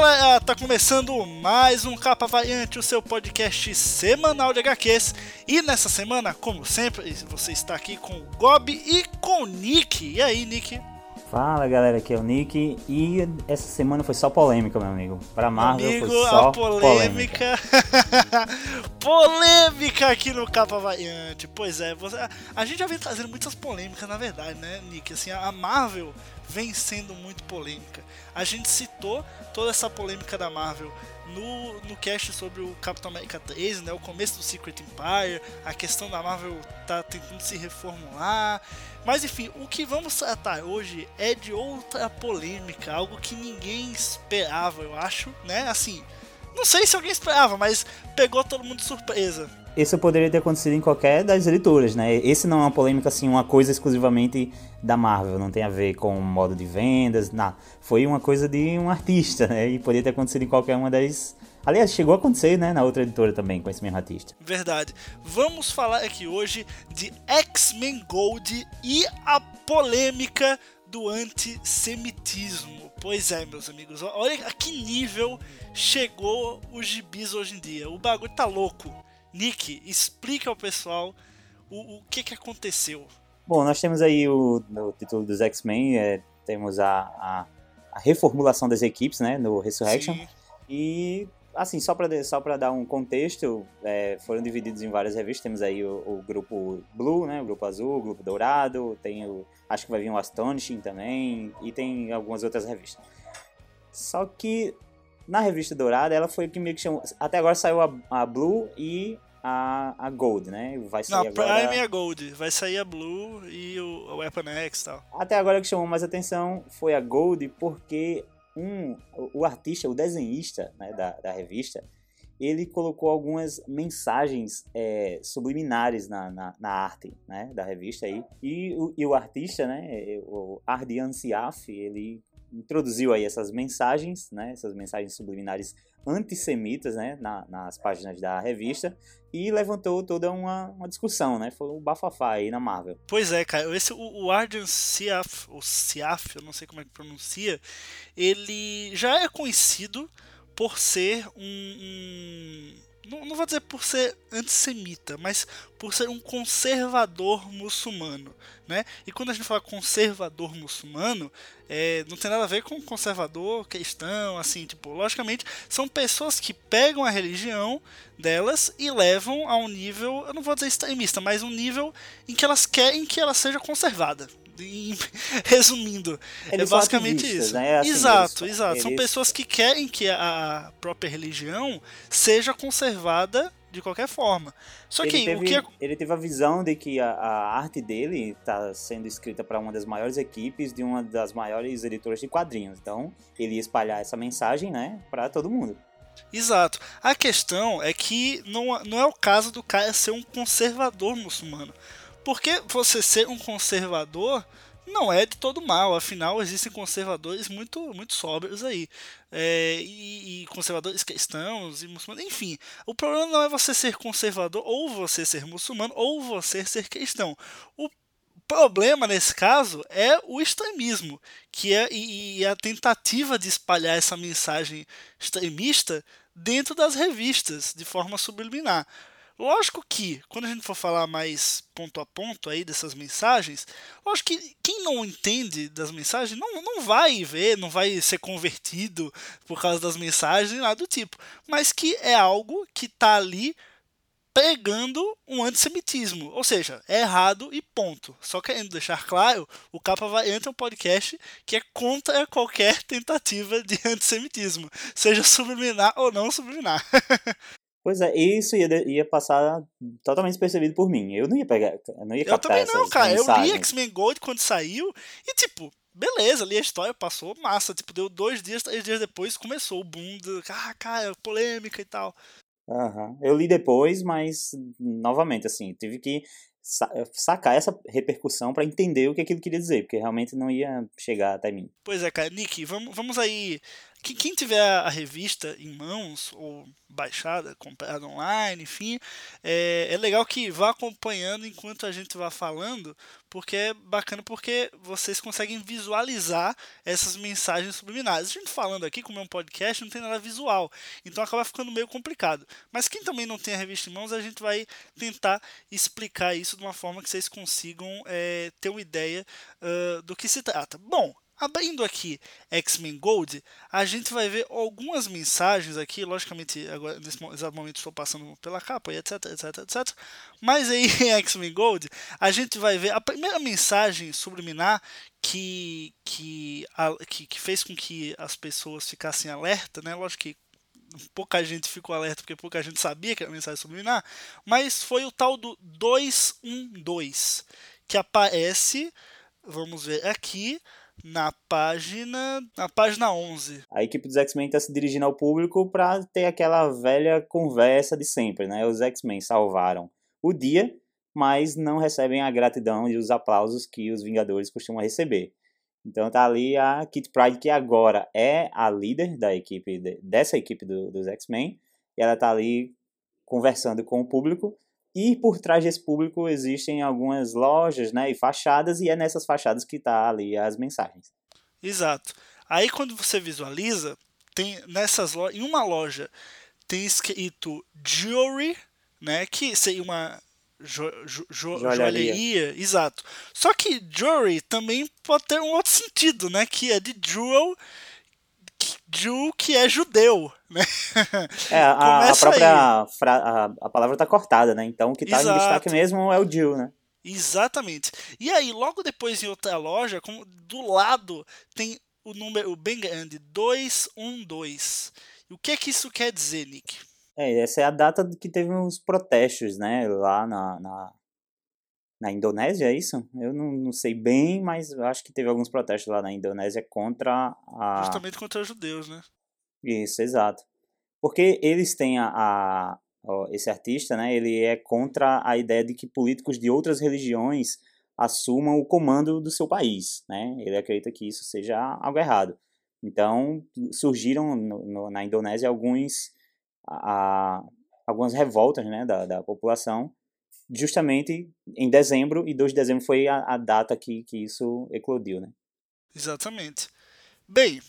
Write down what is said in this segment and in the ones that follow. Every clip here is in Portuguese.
Galera, tá começando mais um Capa Variante, o seu podcast semanal de HQs. E nessa semana, como sempre, você está aqui com o Gob e com o Nick. E aí, Nick? Fala galera, aqui é o Nick e essa semana foi só polêmica, meu amigo. Pra Marvel amigo, foi só a polêmica. Polêmica. polêmica aqui no Capa Variante. Pois é, você... a gente já vem trazendo muitas polêmicas, na verdade, né, Nick? Assim, a Marvel vem sendo muito polêmica. A gente citou toda essa polêmica da Marvel no, no cast sobre o Capitão América 3, né, o começo do Secret Empire, a questão da Marvel tá tentando se reformular. Mas enfim, o que vamos tratar hoje é de outra polêmica, algo que ninguém esperava, eu acho, né? Assim, não sei se alguém esperava, mas pegou todo mundo de surpresa isso poderia ter acontecido em qualquer das editoras, né? Esse não é uma polêmica, assim, uma coisa exclusivamente da Marvel, não tem a ver com o modo de vendas, nada. Foi uma coisa de um artista, né? E poderia ter acontecido em qualquer uma das. Aliás, chegou a acontecer, né, na outra editora também, com esse mesmo artista. Verdade. Vamos falar aqui hoje de X-Men Gold e a polêmica do antissemitismo. Pois é, meus amigos, olha a que nível chegou os gibis hoje em dia. O bagulho tá louco. Nick, explica ao pessoal o, o que, que aconteceu. Bom, nós temos aí o, no título dos X-Men, é, temos a, a, a, reformulação das equipes, né, no Resurrection. Sim. E, assim, só para só dar um contexto, é, foram divididos em várias revistas. Temos aí o, o, grupo Blue, né, o grupo azul, o grupo dourado, tem o, acho que vai vir o Astonishing também, e tem algumas outras revistas. Só que na revista dourada, ela foi que meio que chamou. Até agora saiu a, a Blue e a, a Gold, né? Vai sair Não, agora... Prime e a Gold. Vai sair a Blue e o, o Weapon X e tal. Até agora o que chamou mais atenção foi a Gold, porque um, o, artista, o desenhista né, da, da revista, ele colocou algumas mensagens é, subliminares na, na, na, arte né, da revista aí. E o, e o artista, né, o Ardian Siaf, ele introduziu aí essas mensagens, né, essas mensagens subliminares antissemitas, né, na, nas páginas da revista e levantou toda uma, uma discussão, né, foi um bafafá aí na Marvel. Pois é, cara, esse o, o Arden Siaf, ou Siaf, eu não sei como é que pronuncia, ele já é conhecido por ser um, um não, não vou dizer por ser antissemita, mas por ser um conservador muçulmano, né? E quando a gente fala conservador muçulmano, é, não tem nada a ver com conservador cristão, assim, tipo, logicamente são pessoas que pegam a religião delas e levam a um nível, eu não vou dizer extremista, mas um nível em que elas querem que ela seja conservada, resumindo, eles é basicamente isso. Né? Assim, exato, eles, exato. Eles... São pessoas que querem que a própria religião seja conservada de qualquer forma. Só ele que teve, o que é... ele teve a visão de que a, a arte dele está sendo escrita para uma das maiores equipes de uma das maiores editoras de quadrinhos. Então, ele ia espalhar essa mensagem, né, para todo mundo. Exato. A questão é que não, não é o caso do cara ser um conservador muçulmano. Porque você ser um conservador não é de todo mal, afinal existem conservadores muito, muito sóbrios aí. É, e, e, conservadores cristãos e muçulmanos, enfim. O problema não é você ser conservador, ou você ser muçulmano, ou você ser cristão. O problema nesse caso é o extremismo, que é e, e a tentativa de espalhar essa mensagem extremista dentro das revistas, de forma subliminar. Lógico que, quando a gente for falar mais ponto a ponto aí dessas mensagens, lógico que quem não entende das mensagens não, não vai ver, não vai ser convertido por causa das mensagens, nada do tipo. Mas que é algo que está ali pregando um antissemitismo. Ou seja, é errado e ponto. Só querendo deixar claro, o Capa Variante é um podcast que é contra qualquer tentativa de antissemitismo, seja subliminar ou não subliminar. Pois é, isso ia, ia passar totalmente despercebido por mim. Eu não ia pegar, eu não ia captar Eu também não, cara. Mensagens. Eu li X-Men Gold quando saiu e, tipo, beleza, ali a história passou massa. Tipo, deu dois dias, três dias depois começou o boom do, ah, cara, polêmica e tal. Uhum. Eu li depois, mas, novamente, assim, tive que sacar essa repercussão para entender o que aquilo queria dizer, porque realmente não ia chegar até mim. Pois é, cara. Nick, vamos, vamos aí quem tiver a revista em mãos, ou baixada, comprada online, enfim, é, é legal que vá acompanhando enquanto a gente vá falando, porque é bacana porque vocês conseguem visualizar essas mensagens subliminares. A gente falando aqui, como é um podcast, não tem nada visual, então acaba ficando meio complicado. Mas quem também não tem a revista em mãos, a gente vai tentar explicar isso de uma forma que vocês consigam é, ter uma ideia uh, do que se trata. Bom, Abrindo aqui X-Men Gold, a gente vai ver algumas mensagens aqui, logicamente agora nesse exato momento estou passando pela capa etc, etc, etc. Mas aí em X-Men Gold, a gente vai ver a primeira mensagem subliminar que, que, a, que, que fez com que as pessoas ficassem alerta, né? Lógico que pouca gente ficou alerta porque pouca gente sabia que era mensagem subliminar, mas foi o tal do 212 que aparece, vamos ver aqui, na página na página 11. A equipe dos X-Men está se dirigindo ao público para ter aquela velha conversa de sempre, né? Os X-Men salvaram o dia, mas não recebem a gratidão e os aplausos que os Vingadores costumam receber. Então tá ali a Kit Pride, que agora é a líder da equipe dessa equipe do, dos X-Men, e ela tá ali conversando com o público e por trás desse público existem algumas lojas né, e fachadas, e é nessas fachadas que está ali as mensagens. Exato. Aí quando você visualiza, tem nessas lojas, em uma loja tem escrito jewelry, né, que seria uma jo, jo, jo, joalheria. joalheria. exato. Só que jewelry também pode ter um outro sentido, né, que é de jewel Jew que é judeu, né? É, a, a própria fra, a, a, palavra está cortada, né? Então o que está em destaque mesmo é o Jew, né? Exatamente. E aí, logo depois em outra loja, do lado tem o número bem grande, 212. E o que é que isso quer dizer, Nick? É, essa é a data que teve uns protestos, né, lá na, na, na Indonésia, é isso? Eu não, não sei bem, mas acho que teve alguns protestos lá na Indonésia contra a. Justamente contra os judeus, né? Isso, exato. Porque eles têm a, a, esse artista, né? Ele é contra a ideia de que políticos de outras religiões assumam o comando do seu país, né? Ele acredita que isso seja algo errado. Então surgiram no, no, na Indonésia alguns a, algumas revoltas, né, da, da população justamente em dezembro, e 2 de dezembro foi a, a data que, que isso eclodiu, né? Exatamente. Bem,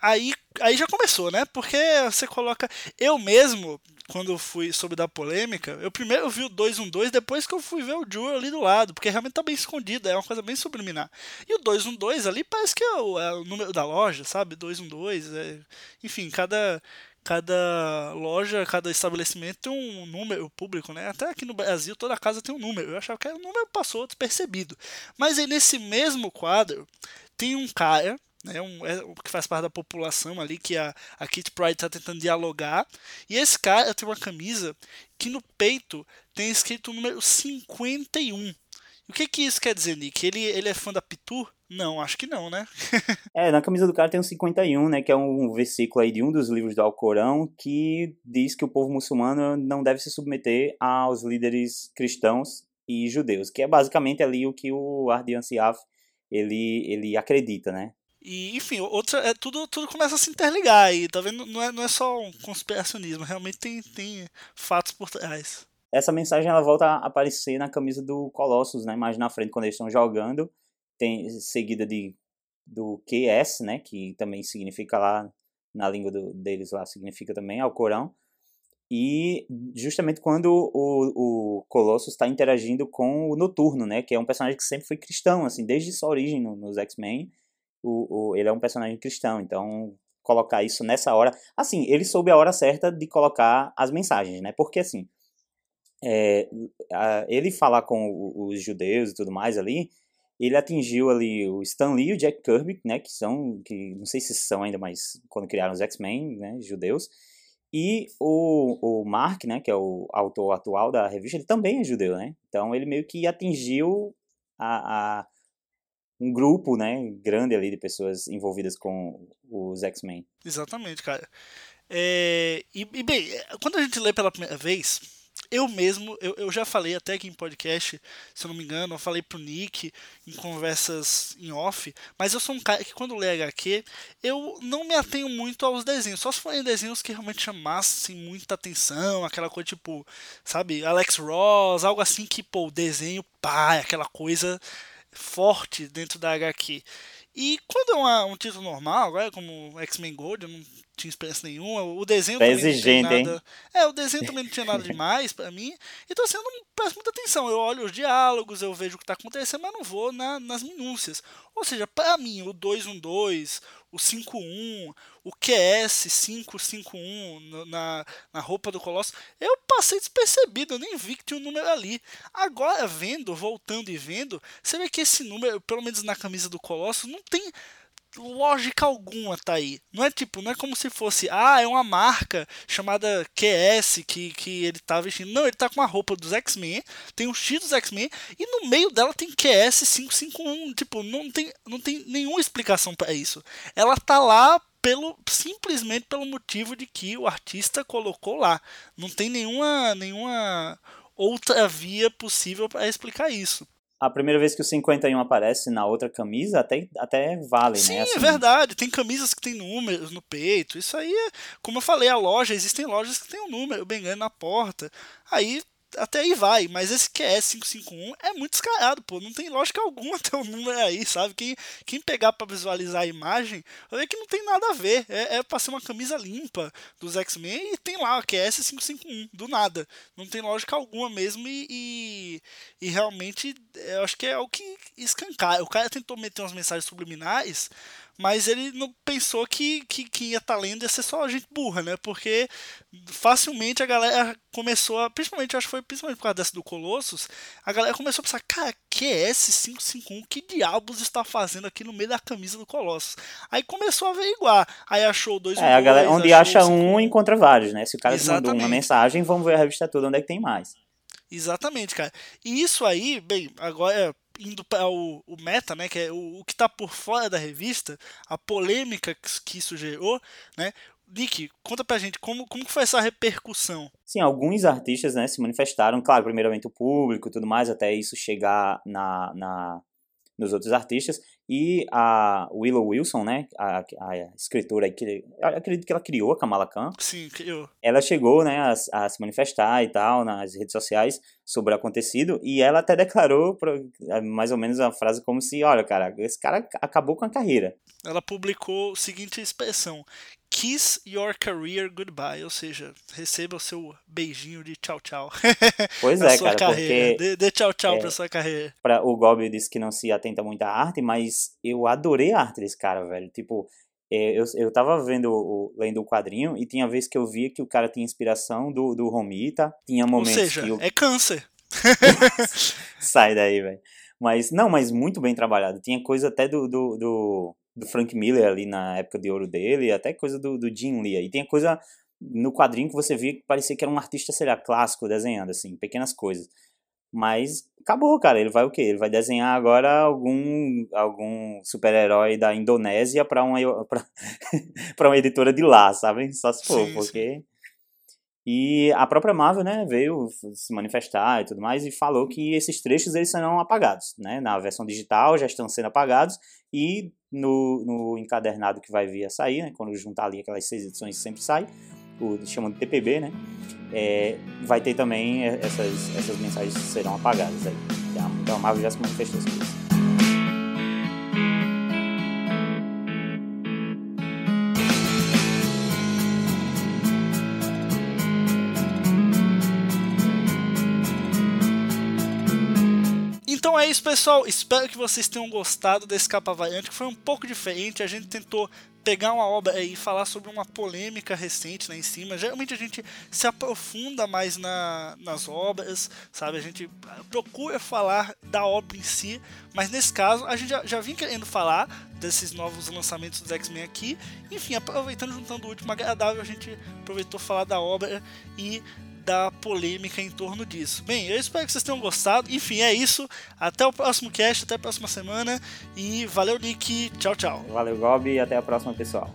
aí, aí já começou, né? Porque você coloca. Eu mesmo, quando fui sobre da polêmica, eu primeiro vi o 212, depois que eu fui ver o Jewel ali do lado, porque realmente tá bem escondido, é uma coisa bem subliminar. E o 212 ali parece que é o, é o número da loja, sabe? 212, é, enfim, cada cada loja, cada estabelecimento tem um número público, né? Até aqui no Brasil toda casa tem um número. Eu achava que o número passou despercebido. Mas aí nesse mesmo quadro tem um cara, né, um, é, que faz parte da população ali, que a, a Kit Pride está tentando dialogar. E esse cara tem uma camisa que no peito tem escrito o número 51. O que que isso quer dizer, Nick? Ele, ele é fã da Pitu? Não, acho que não, né? é, na camisa do cara tem um 51, né, que é um versículo aí de um dos livros do Alcorão que diz que o povo muçulmano não deve se submeter aos líderes cristãos e judeus, que é basicamente ali o que o Ardian Siaf ele, ele acredita, né? E, enfim, outra, é, tudo, tudo começa a se interligar aí, tá vendo? Não é, não é só um conspiracionismo, realmente tem, tem fatos por trás essa mensagem ela volta a aparecer na camisa do Colossus, né? Mais na frente quando eles estão jogando, tem seguida de do QS, né? Que também significa lá na língua do, deles lá significa também Alcorão. E justamente quando o, o Colossus está interagindo com o Noturno, né? Que é um personagem que sempre foi cristão, assim, desde sua origem no, nos X-Men, o, o, ele é um personagem cristão. Então colocar isso nessa hora, assim, ele soube a hora certa de colocar as mensagens, né? Porque assim é, a, ele falar com os judeus e tudo mais ali, ele atingiu ali o Stan Lee e o Jack Kirby, né, que são, que não sei se são ainda, mas quando criaram os X-Men, né, judeus, e o, o Mark, né, que é o autor atual da revista, ele também é judeu, né, então ele meio que atingiu a, a um grupo, né, grande ali de pessoas envolvidas com os X-Men. Exatamente, cara. É, e, e, bem, quando a gente lê pela primeira vez, eu mesmo, eu, eu já falei até aqui em podcast, se eu não me engano, eu falei pro Nick em conversas em off, mas eu sou um cara que quando lê HQ, eu não me atenho muito aos desenhos, só se forem desenhos que realmente chamassem muita atenção, aquela coisa tipo, sabe, Alex Ross, algo assim que, pô, o desenho, pá, é aquela coisa forte dentro da HQ. E quando é uma, um título normal, agora como X-Men Gold, eu não tinha experiência nenhuma. O desenho também exigente, não tinha nada. Hein? É, o desenho também não tinha nada demais para mim. Então assim, eu não presto muita atenção. Eu olho os diálogos, eu vejo o que tá acontecendo, mas não vou na, nas minúcias. Ou seja, para mim, o 212, o 51, o QS 551 na, na roupa do Colosso, eu passei despercebido, eu nem vi que tinha um número ali. Agora, vendo, voltando e vendo, você vê que esse número, pelo menos na camisa do Colosso, não tem lógica alguma tá aí. Não é tipo, não é como se fosse, ah, é uma marca chamada QS que, que ele tá vestindo. Não, ele tá com a roupa dos X-Men, tem um X dos X-Men e no meio dela tem QS 551. Tipo, não tem, não tem nenhuma explicação para isso. Ela tá lá pelo simplesmente pelo motivo de que o artista colocou lá. Não tem nenhuma nenhuma outra via possível para explicar isso a primeira vez que o 51 aparece na outra camisa até, até vale, Sim, né? Sim, assim... é verdade. Tem camisas que tem números no peito. Isso aí, é, como eu falei, a loja, existem lojas que tem um número bem grande na porta. Aí até aí vai, mas esse QS 551 é muito descarado, pô. Não tem lógica alguma ter um número aí, sabe? Quem, quem pegar para visualizar a imagem, vai ver que não tem nada a ver. É, é pra ser uma camisa limpa dos X-Men e tem lá o QS 551, do nada. Não tem lógica alguma mesmo e, e, e realmente eu acho que é o que escancar. O cara tentou meter umas mensagens subliminares, mas ele não pensou que, que, ia estar tá lendo ia ser só gente burra, né? Porque facilmente a galera começou a. Principalmente, acho que foi principalmente por causa dessa do Colossus, a galera começou a pensar, cara, QS551, que diabos está fazendo aqui no meio da camisa do Colossus? Aí começou a averiguar. Aí achou dois. É, a galera, onde acha um, encontra vários, né? Se o cara mandou uma mensagem, vamos ver a revista toda onde é que tem mais. Exatamente, cara. E isso aí, bem, agora indo para o, o, meta, né, que é o, o que está por fora da revista, a polêmica que, isso gerou, né? Nick, conta pra gente como, como foi essa repercussão. Sim, alguns artistas né, se manifestaram, claro, primeiramente o público e tudo mais, até isso chegar na, na, nos outros artistas. E a Willow Wilson, né, a, a escritora que acredito que ela criou a Kamala Khan. Sim, criou. Ela chegou, né, a, a, se manifestar e tal nas redes sociais sobre o acontecido e ela até declarou pra, mais ou menos a frase como se, olha, cara, esse cara acabou com a carreira. Ela publicou a seguinte expressão: Kiss Your Career Goodbye, ou seja, receba o seu beijinho de tchau tchau. Pois é, cara, carreira. porque... Dê, dê tchau tchau é, pra sua carreira. Pra, o Gobi disse que não se atenta muito à arte, mas eu adorei a arte desse cara, velho. Tipo, é, eu, eu tava vendo, o, lendo o quadrinho e tinha vez que eu via que o cara tinha inspiração do, do Romita, tinha momentos Ou seja, que eu... é câncer. Sai daí, velho. Mas, não, mas muito bem trabalhado. Tinha coisa até do, do, do do Frank Miller ali na época de ouro dele, até coisa do, do Jim Lee. E tem coisa no quadrinho que você via que parecia que era um artista, sei lá, clássico desenhando, assim, pequenas coisas. Mas acabou, cara. Ele vai o quê? Ele vai desenhar agora algum, algum super-herói da Indonésia para uma, pra uma editora de lá, sabe? Só se for, sim, porque. Sim. E a própria Marvel, né, veio se manifestar e tudo mais e falou que esses trechos eles serão apagados, né? Na versão digital já estão sendo apagados e no, no encadernado que vai vir a sair, né? Quando juntar ali aquelas seis edições que sempre sai, o chamam de TPB, né? É, vai ter também essas, essas mensagens que serão apagadas aí. Então a Marvel já se manifestou sobre isso. É isso, pessoal. Espero que vocês tenham gostado desse capa variante, que foi um pouco diferente. A gente tentou pegar uma obra e falar sobre uma polêmica recente lá em cima. Geralmente a gente se aprofunda mais na, nas obras, sabe? A gente procura falar da obra em si, mas nesse caso a gente já, já vinha querendo falar desses novos lançamentos dos X-Men aqui. Enfim, aproveitando, juntando o último agradável, a gente aproveitou falar da obra e da polêmica em torno disso. Bem, eu espero que vocês tenham gostado. Enfim, é isso. Até o próximo cast, até a próxima semana. E valeu, Nick. Tchau, tchau. Valeu, Gob, e até a próxima, pessoal.